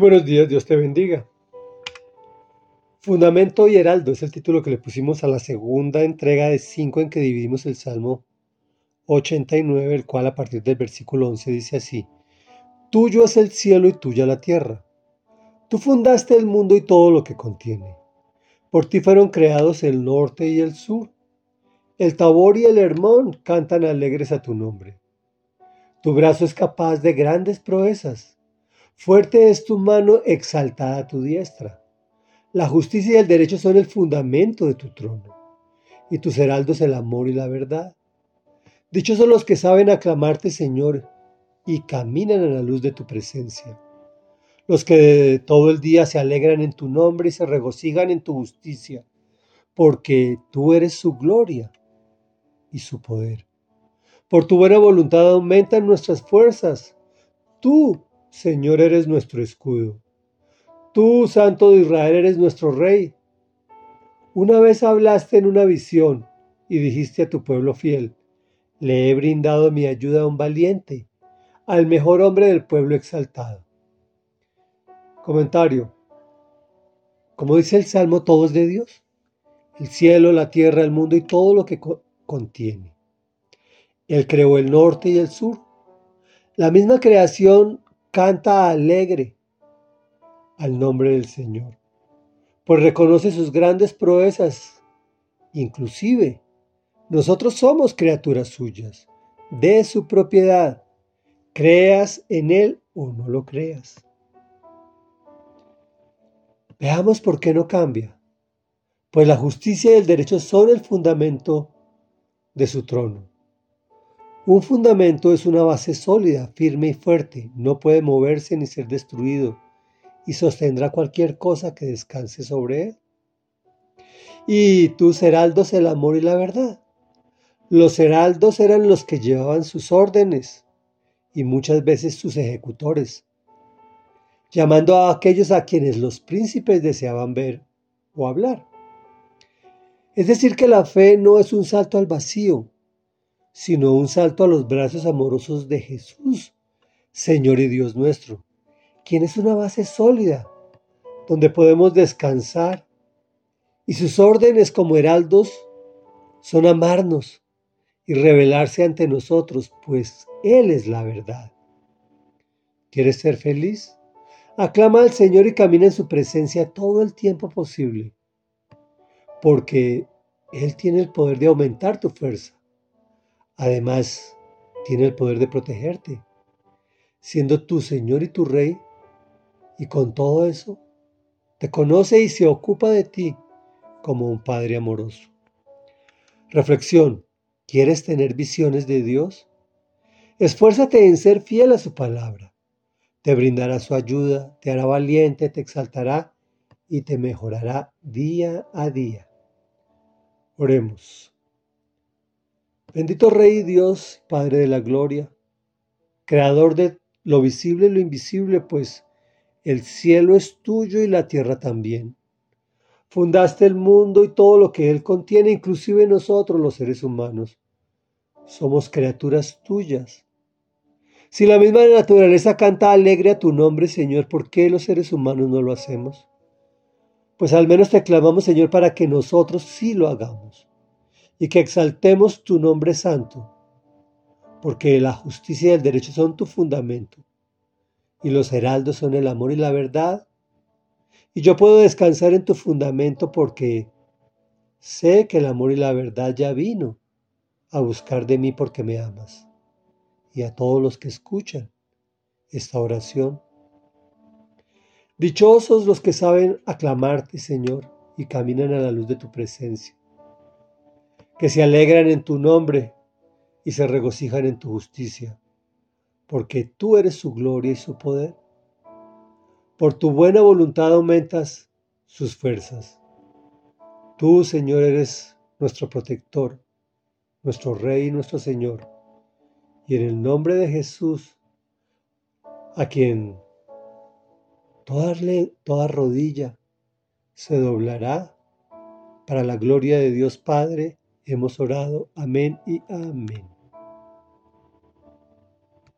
buenos días, Dios te bendiga. Fundamento y Heraldo es el título que le pusimos a la segunda entrega de cinco en que dividimos el Salmo 89, el cual a partir del versículo 11 dice así, Tuyo es el cielo y tuya la tierra. Tú fundaste el mundo y todo lo que contiene. Por ti fueron creados el norte y el sur. El Tabor y el Hermón cantan alegres a tu nombre. Tu brazo es capaz de grandes proezas. Fuerte es tu mano, exaltada tu diestra. La justicia y el derecho son el fundamento de tu trono, y tus heraldos el amor y la verdad. Dichosos los que saben aclamarte, Señor, y caminan en la luz de tu presencia. Los que todo el día se alegran en tu nombre y se regocijan en tu justicia, porque tú eres su gloria y su poder. Por tu buena voluntad aumentan nuestras fuerzas. Tú, Señor, eres nuestro escudo. Tú, Santo de Israel, eres nuestro Rey. Una vez hablaste en una visión y dijiste a tu pueblo fiel, le he brindado mi ayuda a un valiente, al mejor hombre del pueblo exaltado. Comentario. Como dice el Salmo, todo es de Dios. El cielo, la tierra, el mundo y todo lo que contiene. Él creó el norte y el sur. La misma creación canta alegre al nombre del Señor, pues reconoce sus grandes proezas. Inclusive, nosotros somos criaturas suyas, de su propiedad, creas en Él o no lo creas. Veamos por qué no cambia, pues la justicia y el derecho son el fundamento de su trono. Un fundamento es una base sólida, firme y fuerte, no puede moverse ni ser destruido y sostendrá cualquier cosa que descanse sobre él. Y tus heraldos el amor y la verdad. Los heraldos eran los que llevaban sus órdenes y muchas veces sus ejecutores, llamando a aquellos a quienes los príncipes deseaban ver o hablar. Es decir, que la fe no es un salto al vacío, sino un salto a los brazos amorosos de Jesús, Señor y Dios nuestro, quien es una base sólida, donde podemos descansar, y sus órdenes como heraldos son amarnos y revelarse ante nosotros, pues Él es la verdad. ¿Quieres ser feliz? Aclama al Señor y camina en su presencia todo el tiempo posible, porque Él tiene el poder de aumentar tu fuerza Además, tiene el poder de protegerte, siendo tu Señor y tu Rey, y con todo eso, te conoce y se ocupa de ti como un Padre amoroso. Reflexión, ¿quieres tener visiones de Dios? Esfuérzate en ser fiel a su palabra. Te brindará su ayuda, te hará valiente, te exaltará y te mejorará día a día. Oremos. Bendito Rey Dios, Padre de la Gloria, Creador de lo visible y lo invisible, pues el cielo es tuyo y la tierra también. Fundaste el mundo y todo lo que él contiene, inclusive nosotros los seres humanos. Somos criaturas tuyas. Si la misma naturaleza canta alegre a tu nombre, Señor, ¿por qué los seres humanos no lo hacemos? Pues al menos te clamamos, Señor, para que nosotros sí lo hagamos y que exaltemos tu nombre santo, porque la justicia y el derecho son tu fundamento, y los heraldos son el amor y la verdad, y yo puedo descansar en tu fundamento porque sé que el amor y la verdad ya vino a buscar de mí porque me amas, y a todos los que escuchan esta oración. Dichosos los que saben aclamarte, Señor, y caminan a la luz de tu presencia que se alegran en tu nombre y se regocijan en tu justicia, porque tú eres su gloria y su poder. Por tu buena voluntad aumentas sus fuerzas. Tú, Señor, eres nuestro protector, nuestro Rey y nuestro Señor. Y en el nombre de Jesús, a quien toda, toda rodilla se doblará para la gloria de Dios Padre, Hemos orado. Amén y amén.